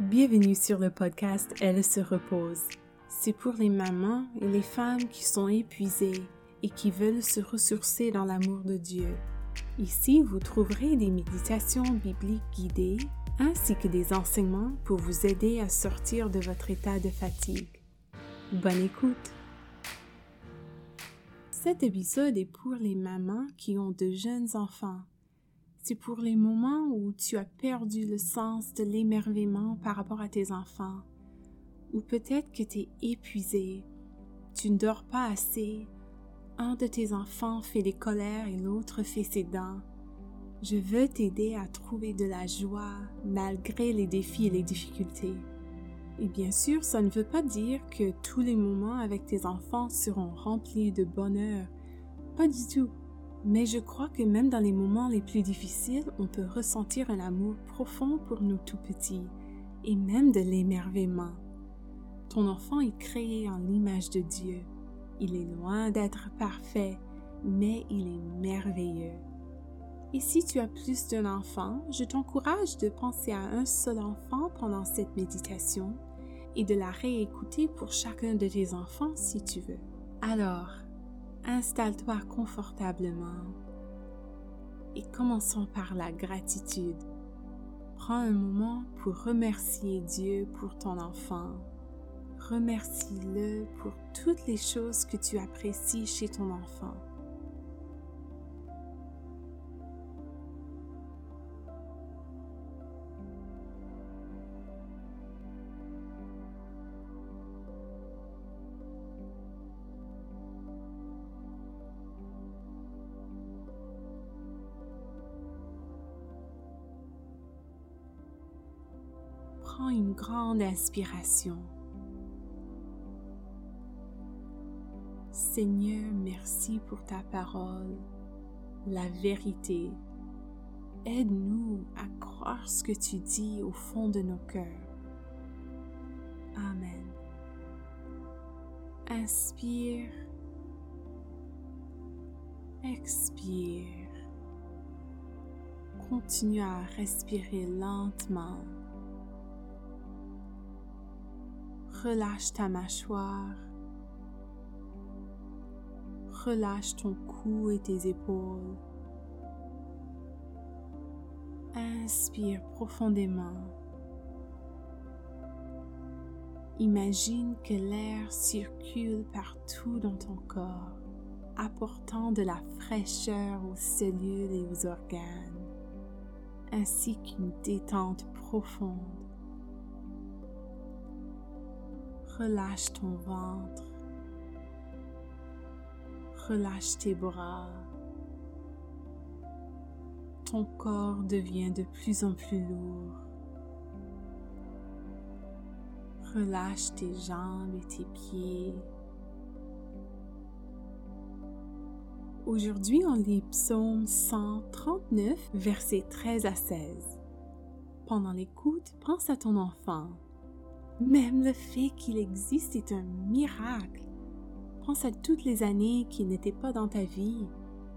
Bienvenue sur le podcast Elle se repose. C'est pour les mamans et les femmes qui sont épuisées et qui veulent se ressourcer dans l'amour de Dieu. Ici, vous trouverez des méditations bibliques guidées ainsi que des enseignements pour vous aider à sortir de votre état de fatigue. Bonne écoute! Cet épisode est pour les mamans qui ont de jeunes enfants c'est pour les moments où tu as perdu le sens de l'émerveillement par rapport à tes enfants, ou peut-être que tu es épuisé, tu ne dors pas assez, un de tes enfants fait des colères et l'autre fait ses dents. Je veux t'aider à trouver de la joie malgré les défis et les difficultés. Et bien sûr, ça ne veut pas dire que tous les moments avec tes enfants seront remplis de bonheur. Pas du tout. Mais je crois que même dans les moments les plus difficiles, on peut ressentir un amour profond pour nos tout petits et même de l'émerveillement. Ton enfant est créé en l'image de Dieu. Il est loin d'être parfait, mais il est merveilleux. Et si tu as plus d'un enfant, je t'encourage de penser à un seul enfant pendant cette méditation et de la réécouter pour chacun de tes enfants si tu veux. Alors, Installe-toi confortablement et commençons par la gratitude. Prends un moment pour remercier Dieu pour ton enfant. Remercie-le pour toutes les choses que tu apprécies chez ton enfant. Prends une grande inspiration. Seigneur, merci pour ta parole, la vérité. Aide-nous à croire ce que tu dis au fond de nos cœurs. Amen. Inspire. Expire. Continue à respirer lentement. Relâche ta mâchoire, relâche ton cou et tes épaules. Inspire profondément. Imagine que l'air circule partout dans ton corps, apportant de la fraîcheur aux cellules et aux organes, ainsi qu'une détente profonde. Relâche ton ventre. Relâche tes bras. Ton corps devient de plus en plus lourd. Relâche tes jambes et tes pieds. Aujourd'hui, on lit Psaume 139, versets 13 à 16. Pendant l'écoute, pense à ton enfant même le fait qu'il existe est un miracle. Pense à toutes les années qu'il n'était pas dans ta vie.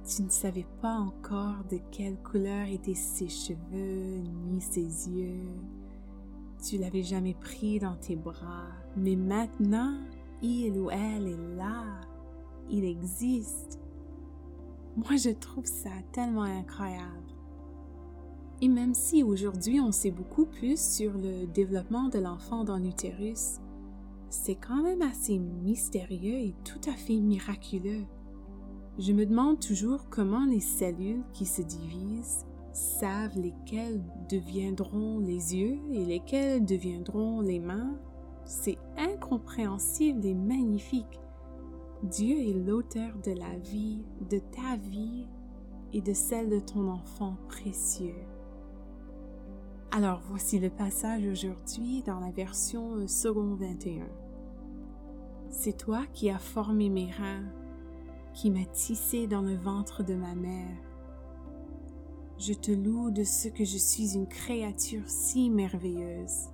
Tu ne savais pas encore de quelle couleur étaient ses cheveux ni ses yeux. Tu l'avais jamais pris dans tes bras. Mais maintenant, il ou elle est là. Il existe. Moi, je trouve ça tellement incroyable. Et même si aujourd'hui on sait beaucoup plus sur le développement de l'enfant dans l'utérus, c'est quand même assez mystérieux et tout à fait miraculeux. Je me demande toujours comment les cellules qui se divisent savent lesquelles deviendront les yeux et lesquelles deviendront les mains. C'est incompréhensible et magnifique. Dieu est l'auteur de la vie, de ta vie et de celle de ton enfant précieux. Alors voici le passage aujourd'hui dans la version euh, second 21. C'est toi qui as formé mes reins, qui m'as tissé dans le ventre de ma mère. Je te loue de ce que je suis une créature si merveilleuse.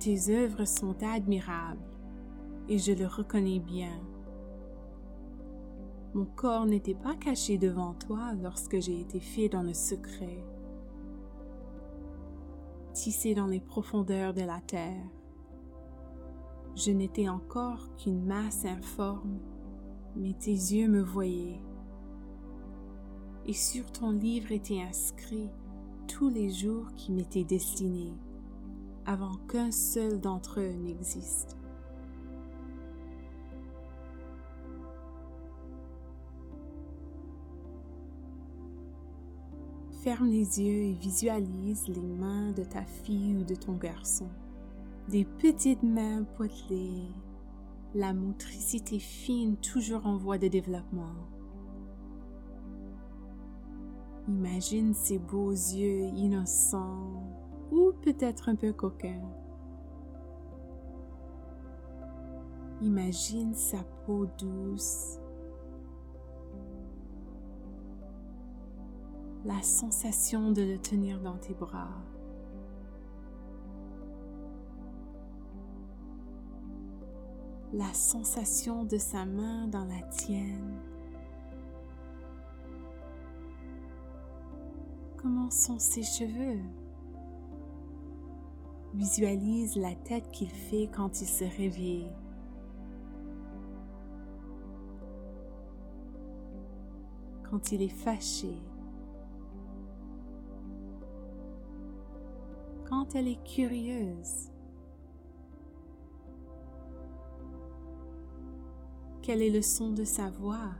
Tes œuvres sont admirables et je le reconnais bien. Mon corps n'était pas caché devant toi lorsque j'ai été fait dans le secret tissé dans les profondeurs de la terre. Je n'étais encore qu'une masse informe, mais tes yeux me voyaient. Et sur ton livre étaient inscrits tous les jours qui m'étaient destinés, avant qu'un seul d'entre eux n'existe. Ferme les yeux et visualise les mains de ta fille ou de ton garçon. Des petites mains potelées, la motricité fine toujours en voie de développement. Imagine ses beaux yeux innocents ou peut-être un peu coquins. Imagine sa peau douce la sensation de le tenir dans tes bras. La sensation de sa main dans la tienne. Comment sont ses cheveux? Visualise la tête qu'il fait quand il se réveille. Quand il est fâché. Quand elle est curieuse. Quel est le son de sa voix,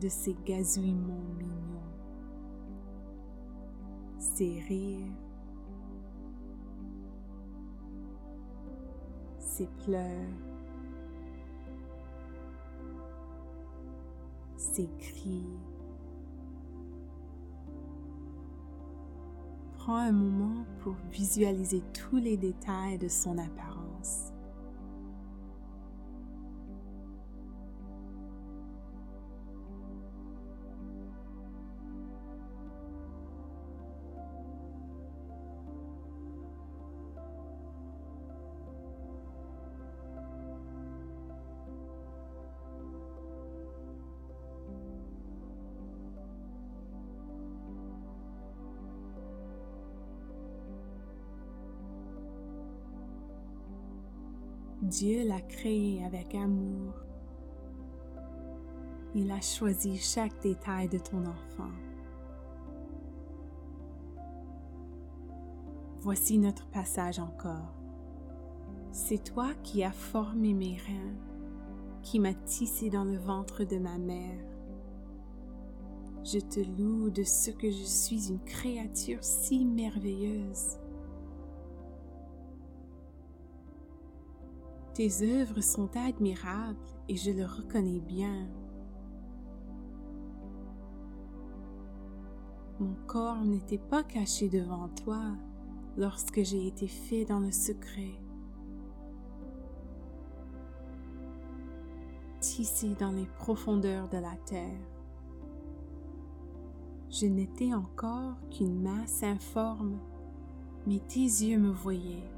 de ses gazouillements mignons, ses rires, ses pleurs, ses cris. Prends un moment pour visualiser tous les détails de son apparence. Dieu l'a créé avec amour. Il a choisi chaque détail de ton enfant. Voici notre passage encore. C'est toi qui as formé mes reins, qui m'as tissé dans le ventre de ma mère. Je te loue de ce que je suis une créature si merveilleuse. Tes œuvres sont admirables et je le reconnais bien. Mon corps n'était pas caché devant toi lorsque j'ai été fait dans le secret. Tissé dans les profondeurs de la terre. Je n'étais encore qu'une masse informe, mais tes yeux me voyaient.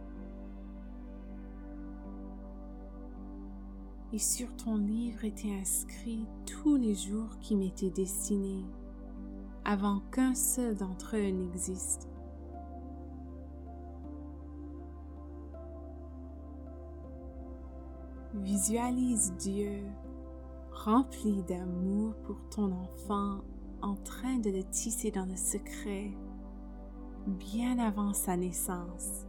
Et sur ton livre étaient inscrits tous les jours qui m'étaient destinés, avant qu'un seul d'entre eux n'existe. Visualise Dieu rempli d'amour pour ton enfant en train de le tisser dans le secret bien avant sa naissance.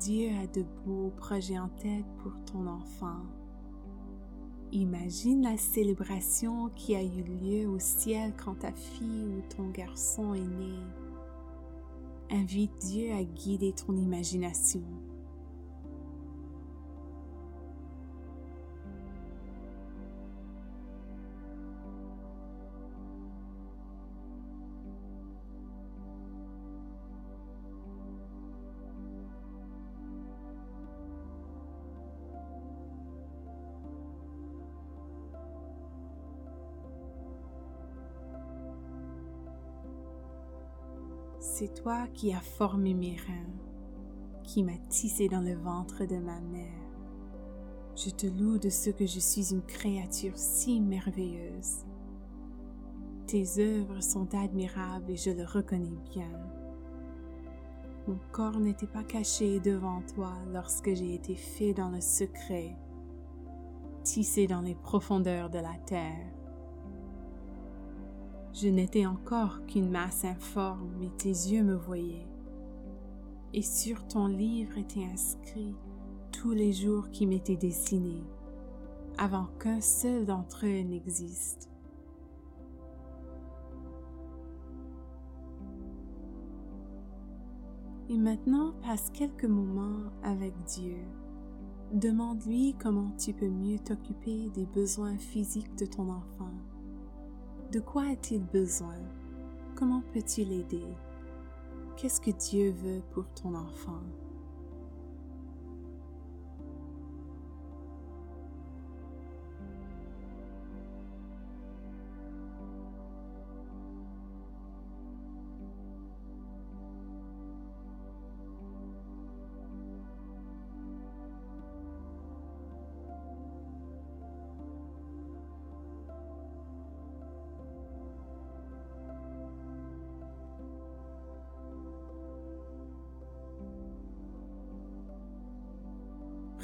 Dieu a de beaux projets en tête pour ton enfant. Imagine la célébration qui a eu lieu au ciel quand ta fille ou ton garçon est né. Invite Dieu à guider ton imagination. C'est toi qui as formé mes reins, qui m'as tissé dans le ventre de ma mère. Je te loue de ce que je suis une créature si merveilleuse. Tes œuvres sont admirables et je le reconnais bien. Mon corps n'était pas caché devant toi lorsque j'ai été fait dans le secret, tissé dans les profondeurs de la terre. Je n'étais encore qu'une masse informe, mais tes yeux me voyaient. Et sur ton livre étaient inscrits tous les jours qui m'étaient dessinés, avant qu'un seul d'entre eux n'existe. Et maintenant, passe quelques moments avec Dieu. Demande-lui comment tu peux mieux t'occuper des besoins physiques de ton enfant. De quoi a-t-il besoin? Comment peux-tu l'aider Qu'est-ce que Dieu veut pour ton enfant?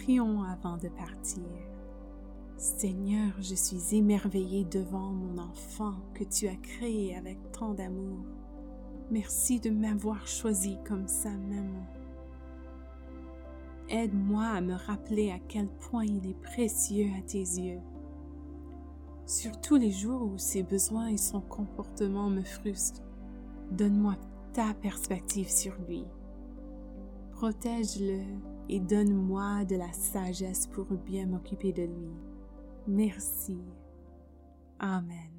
Prions avant de partir. Seigneur, je suis émerveillée devant mon enfant que tu as créé avec tant d'amour. Merci de m'avoir choisi comme sa maman. Aide-moi à me rappeler à quel point il est précieux à tes yeux. Sur tous les jours où ses besoins et son comportement me frustrent, donne-moi ta perspective sur lui. Protège-le et donne-moi de la sagesse pour bien m'occuper de lui. Merci. Amen.